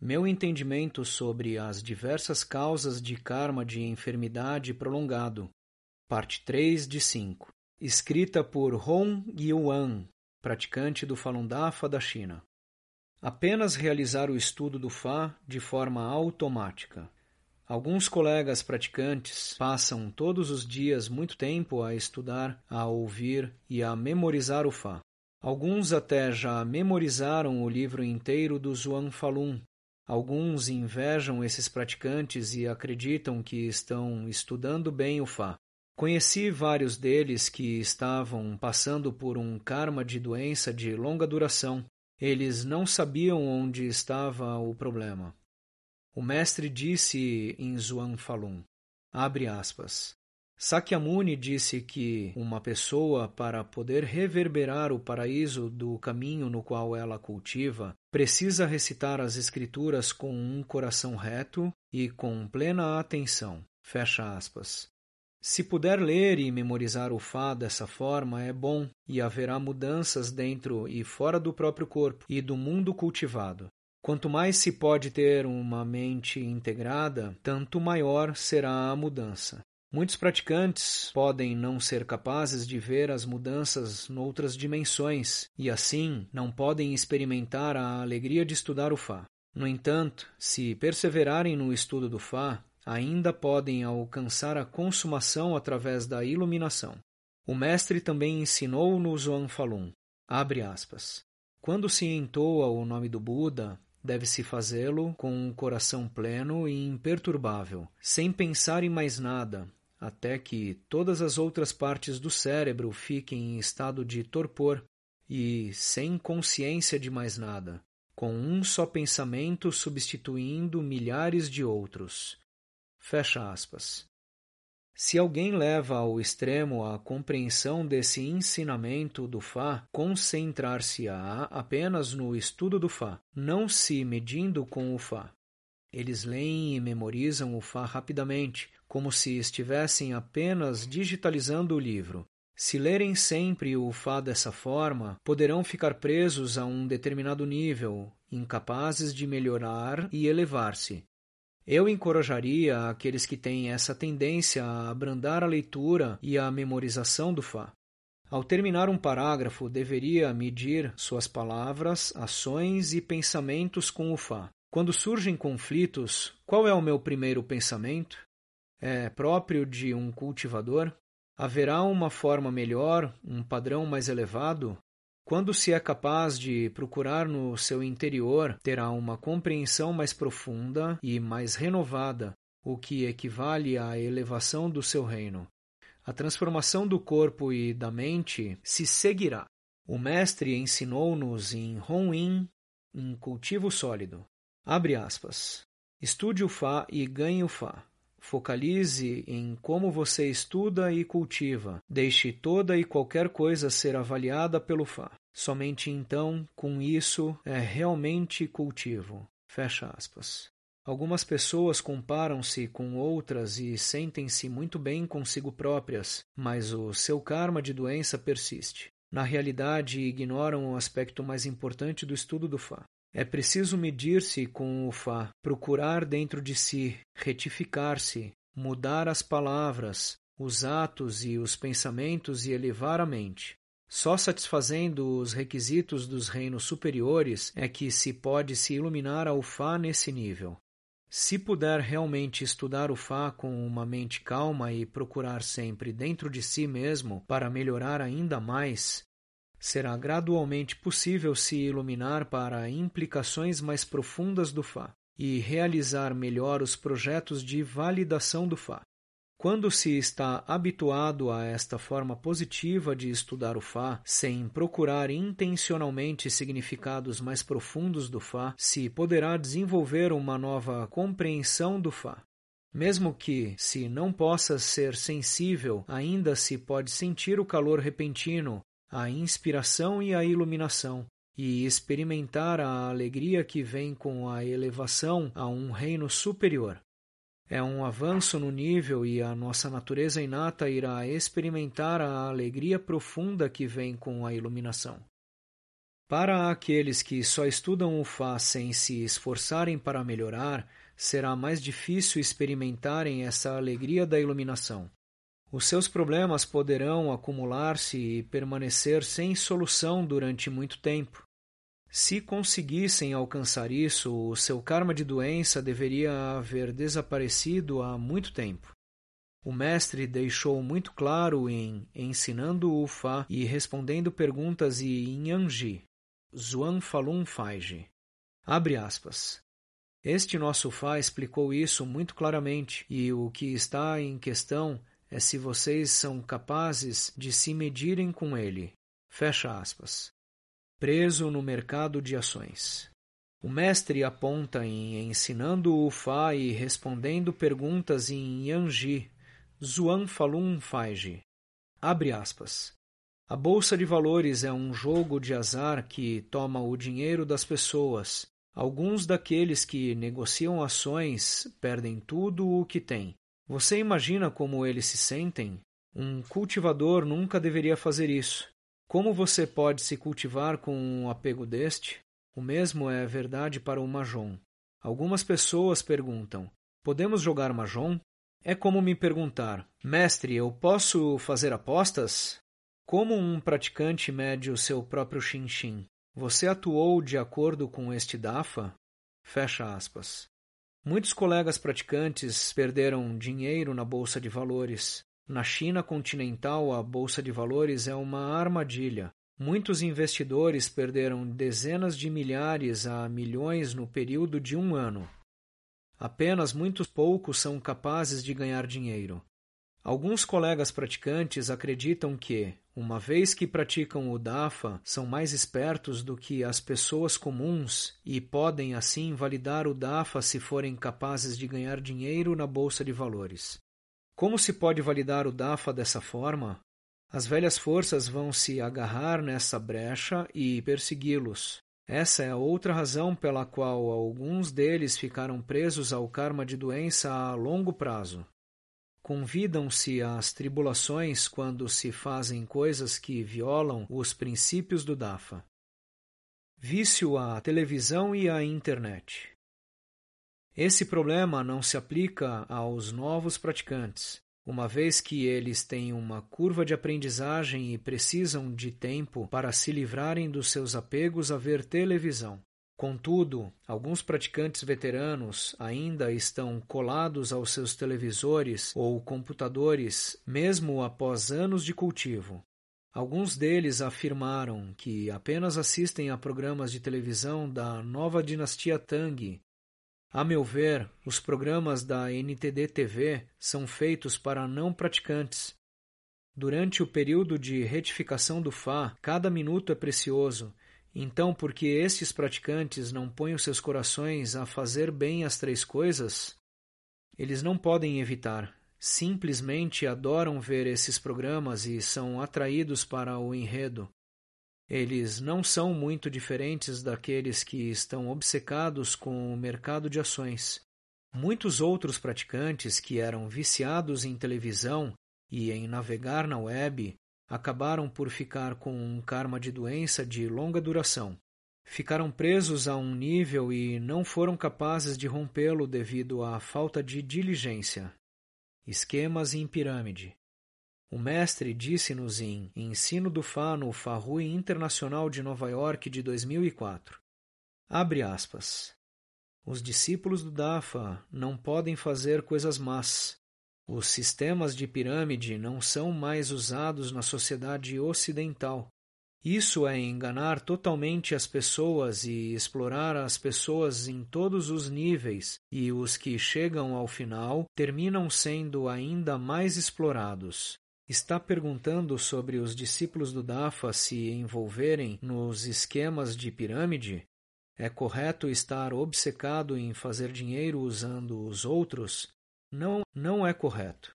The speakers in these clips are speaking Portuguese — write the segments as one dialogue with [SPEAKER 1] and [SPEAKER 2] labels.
[SPEAKER 1] Meu entendimento sobre as diversas causas de karma de enfermidade prolongado, parte 3 de 5, escrita por Hong Yuan, praticante do Falun Dafa da China. Apenas realizar o estudo do Fá de forma automática Alguns colegas praticantes passam todos os dias muito tempo a estudar, a ouvir e a memorizar o Fá. Alguns até já memorizaram o livro inteiro do Zhuang Falun. Alguns invejam esses praticantes e acreditam que estão estudando bem o Fá. Conheci vários deles que estavam passando por um karma de doença de longa duração. Eles não sabiam onde estava o problema. O mestre disse em Zhuang Falun, abre aspas, Sakyamuni disse que uma pessoa, para poder reverberar o paraíso do caminho no qual ela cultiva, precisa recitar as escrituras com um coração reto e com plena atenção. Fecha aspas. Se puder ler e memorizar o Fá dessa forma, é bom, e haverá mudanças dentro e fora do próprio corpo e do mundo cultivado. Quanto mais se pode ter uma mente integrada, tanto maior será a mudança. Muitos praticantes podem não ser capazes de ver as mudanças noutras dimensões e, assim, não podem experimentar a alegria de estudar o Fá. No entanto, se perseverarem no estudo do Fá, ainda podem alcançar a consumação através da iluminação. O mestre também ensinou no Zhuang Falun, aspas, quando se entoa o nome do Buda, Deve-se fazê-lo com um coração pleno e imperturbável, sem pensar em mais nada, até que todas as outras partes do cérebro fiquem em estado de torpor e sem consciência de mais nada, com um só pensamento substituindo milhares de outros. Fecha aspas. Se alguém leva ao extremo a compreensão desse ensinamento do Fá, concentrar-se-á apenas no estudo do Fá, não se medindo com o Fá. Eles leem e memorizam o Fá rapidamente, como se estivessem apenas digitalizando o livro. Se lerem sempre o Fá dessa forma, poderão ficar presos a um determinado nível, incapazes de melhorar e elevar-se. Eu encorajaria aqueles que têm essa tendência a abrandar a leitura e a memorização do Fá. Ao terminar um parágrafo, deveria medir suas palavras, ações e pensamentos com o Fá. Quando surgem conflitos, qual é o meu primeiro pensamento? É próprio de um cultivador? Haverá uma forma melhor, um padrão mais elevado? Quando se é capaz de procurar no seu interior, terá uma compreensão mais profunda e mais renovada, o que equivale à elevação do seu reino. A transformação do corpo e da mente se seguirá. O mestre ensinou-nos em Hong em cultivo sólido. Abre aspas. Estude o Fá e ganhe o Fá. Focalize em como você estuda e cultiva. Deixe toda e qualquer coisa ser avaliada pelo Fá. Somente então, com isso, é realmente cultivo. Fecha aspas. Algumas pessoas comparam-se com outras e sentem-se muito bem consigo próprias, mas o seu karma de doença persiste. Na realidade, ignoram o aspecto mais importante do estudo do Fá. É preciso medir-se com o Fá, procurar dentro de si, retificar-se, mudar as palavras, os atos e os pensamentos e elevar a mente. Só satisfazendo os requisitos dos reinos superiores é que se pode se iluminar ao Fá nesse nível. Se puder realmente estudar o Fá com uma mente calma e procurar sempre dentro de si mesmo para melhorar ainda mais, será gradualmente possível se iluminar para implicações mais profundas do Fá e realizar melhor os projetos de validação do Fá. Quando se está habituado a esta forma positiva de estudar o Fá, sem procurar intencionalmente significados mais profundos do Fá, se poderá desenvolver uma nova compreensão do Fá. Mesmo que se não possa ser sensível, ainda se pode sentir o calor repentino, a inspiração e a iluminação, e experimentar a alegria que vem com a elevação a um reino superior é um avanço no nível e a nossa natureza inata irá experimentar a alegria profunda que vem com a iluminação. Para aqueles que só estudam o Fá sem se esforçarem para melhorar, será mais difícil experimentarem essa alegria da iluminação. Os seus problemas poderão acumular-se e permanecer sem solução durante muito tempo. Se conseguissem alcançar isso, o seu karma de doença deveria haver desaparecido há muito tempo. O mestre deixou muito claro em Ensinando o Fá e Respondendo Perguntas e Nhanji, Zhuang Falun Faiji. Abre aspas. Este nosso Fá explicou isso muito claramente e o que está em questão é se vocês são capazes de se medirem com ele. Fecha aspas preso no mercado de ações. O mestre aponta em Ensinando o Fá e Respondendo Perguntas em Yanji, Zuan Falun Faiji. Abre aspas. A bolsa de valores é um jogo de azar que toma o dinheiro das pessoas. Alguns daqueles que negociam ações perdem tudo o que têm. Você imagina como eles se sentem? Um cultivador nunca deveria fazer isso. Como você pode se cultivar com um apego deste? O mesmo é verdade para o Mahjong. Algumas pessoas perguntam: Podemos jogar Mahjong? É como me perguntar: Mestre, eu posso fazer apostas? Como um praticante mede o seu próprio Shinshin? Você atuou de acordo com este DAFA? Fecha aspas. Muitos colegas praticantes perderam dinheiro na bolsa de valores. Na China continental, a bolsa de valores é uma armadilha. Muitos investidores perderam dezenas de milhares a milhões no período de um ano. Apenas muitos poucos são capazes de ganhar dinheiro. Alguns colegas praticantes acreditam que, uma vez que praticam o DAFA, são mais espertos do que as pessoas comuns e podem assim validar o DAFA se forem capazes de ganhar dinheiro na bolsa de valores. Como se pode validar o DAFA dessa forma? As velhas forças vão se agarrar nessa brecha e persegui-los. Essa é outra razão pela qual alguns deles ficaram presos ao karma de doença a longo prazo. Convidam-se às tribulações quando se fazem coisas que violam os princípios do DAFA. Vício à televisão e à internet. Esse problema não se aplica aos novos praticantes, uma vez que eles têm uma curva de aprendizagem e precisam de tempo para se livrarem dos seus apegos a ver televisão. Contudo, alguns praticantes veteranos ainda estão colados aos seus televisores ou computadores, mesmo após anos de cultivo. Alguns deles afirmaram que apenas assistem a programas de televisão da nova dinastia Tang a meu ver, os programas da NTD TV são feitos para não praticantes. Durante o período de retificação do Fá, cada minuto é precioso. Então, porque estes praticantes não põem os seus corações a fazer bem as três coisas, eles não podem evitar. Simplesmente adoram ver esses programas e são atraídos para o enredo. Eles não são muito diferentes daqueles que estão obcecados com o mercado de ações. Muitos outros praticantes que eram viciados em televisão e em navegar na web acabaram por ficar com um karma de doença de longa duração. Ficaram presos a um nível e não foram capazes de rompê-lo devido à falta de diligência. Esquemas em pirâmide. O mestre disse-nos em Ensino do Fá no Farrui Internacional de Nova York de 2004. Abre aspas. Os discípulos do Dafa não podem fazer coisas más. Os sistemas de pirâmide não são mais usados na sociedade ocidental. Isso é enganar totalmente as pessoas e explorar as pessoas em todos os níveis, e os que chegam ao final terminam sendo ainda mais explorados. Está perguntando sobre os discípulos do Dafa se envolverem nos esquemas de pirâmide? É correto estar obcecado em fazer dinheiro usando os outros? Não, não é correto.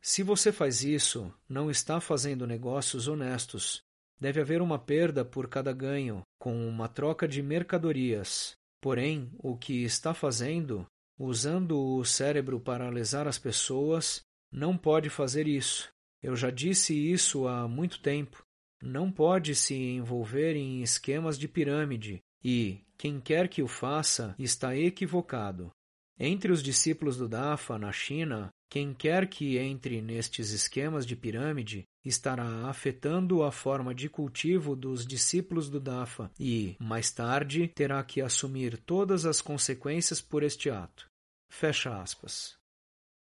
[SPEAKER 1] Se você faz isso, não está fazendo negócios honestos, Deve haver uma perda por cada ganho, com uma troca de mercadorias. Porém, o que está fazendo, usando o cérebro para lesar as pessoas, não pode fazer isso. Eu já disse isso há muito tempo. Não pode se envolver em esquemas de pirâmide e, quem quer que o faça, está equivocado. Entre os discípulos do Dafa, na China, quem quer que entre nestes esquemas de pirâmide estará afetando a forma de cultivo dos discípulos do Dafa e, mais tarde, terá que assumir todas as consequências por este ato. Fecha aspas.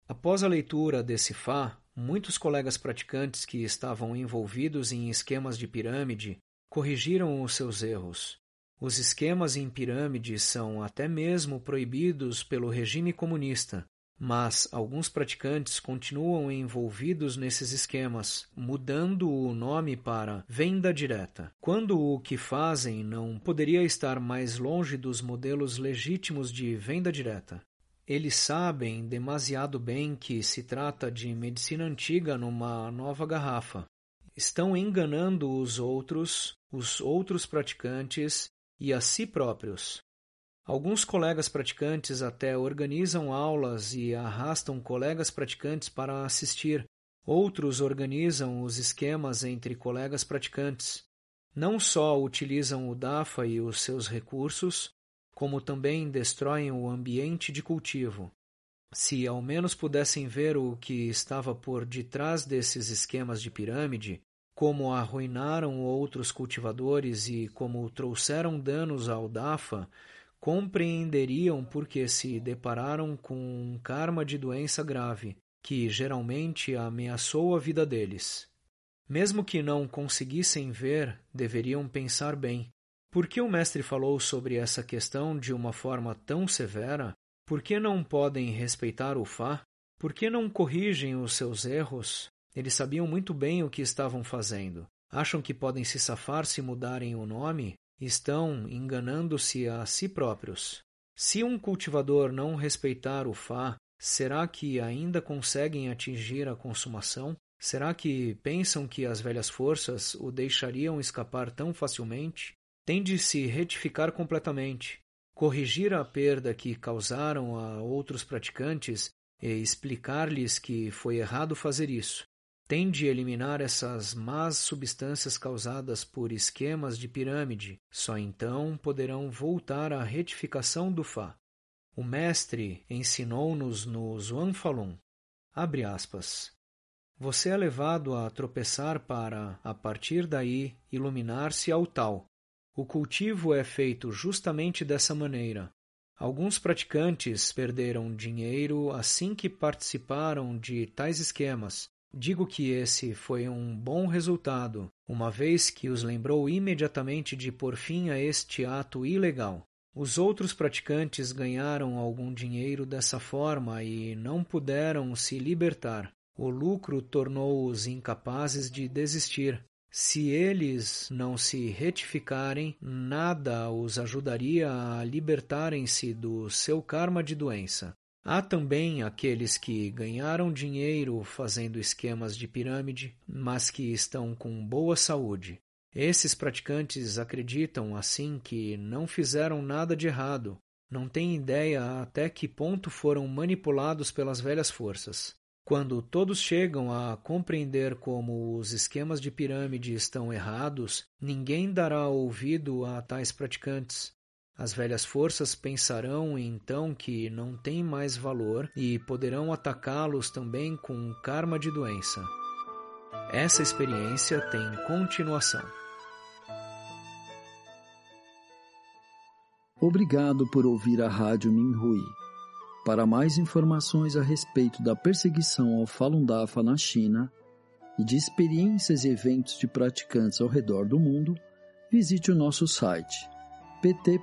[SPEAKER 1] Após a leitura desse Fá, muitos colegas praticantes que estavam envolvidos em esquemas de pirâmide corrigiram os seus erros. Os esquemas em pirâmide são até mesmo proibidos pelo regime comunista, mas alguns praticantes continuam envolvidos nesses esquemas, mudando o nome para venda direta, quando o que fazem não poderia estar mais longe dos modelos legítimos de venda direta. Eles sabem demasiado bem que se trata de medicina antiga numa nova garrafa. Estão enganando os outros, os outros praticantes e a si próprios. Alguns colegas praticantes até organizam aulas e arrastam colegas praticantes para assistir. Outros organizam os esquemas entre colegas praticantes. Não só utilizam o DAFA e os seus recursos, como também destroem o ambiente de cultivo. Se ao menos pudessem ver o que estava por detrás desses esquemas de pirâmide, como arruinaram outros cultivadores e como trouxeram danos ao DAFA, compreenderiam porque se depararam com um karma de doença grave, que geralmente ameaçou a vida deles. Mesmo que não conseguissem ver, deveriam pensar bem. Por que o mestre falou sobre essa questão de uma forma tão severa? Por que não podem respeitar o Fá? Por que não corrigem os seus erros? Eles sabiam muito bem o que estavam fazendo. Acham que podem se safar se mudarem o nome? estão enganando-se a si próprios. Se um cultivador não respeitar o Fá, será que ainda conseguem atingir a consumação? Será que pensam que as velhas forças o deixariam escapar tão facilmente? Tem de se retificar completamente, corrigir a perda que causaram a outros praticantes e explicar-lhes que foi errado fazer isso tem de eliminar essas más substâncias causadas por esquemas de pirâmide, só então poderão voltar à retificação do Fá. O mestre ensinou-nos no Zhuang Falun, abre aspas, você é levado a tropeçar para, a partir daí, iluminar-se ao tal. O cultivo é feito justamente dessa maneira. Alguns praticantes perderam dinheiro assim que participaram de tais esquemas, Digo que esse foi um bom resultado, uma vez que os lembrou imediatamente de pôr fim a este ato ilegal. Os outros praticantes ganharam algum dinheiro dessa forma e não puderam se libertar. O lucro tornou-os incapazes de desistir. Se eles não se retificarem, nada os ajudaria a libertarem-se do seu karma de doença. Há também aqueles que ganharam dinheiro fazendo esquemas de pirâmide, mas que estão com boa saúde. Esses praticantes acreditam assim que não fizeram nada de errado, não têm ideia até que ponto foram manipulados pelas velhas forças. Quando todos chegam a compreender como os esquemas de pirâmide estão errados, ninguém dará ouvido a tais praticantes, as velhas forças pensarão então que não têm mais valor e poderão atacá-los também com karma de doença. Essa experiência tem continuação.
[SPEAKER 2] Obrigado por ouvir a Rádio Minhui. Para mais informações a respeito da perseguição ao Falun Dafa na China, e de experiências e eventos de praticantes ao redor do mundo, visite o nosso site pt.minrui.org.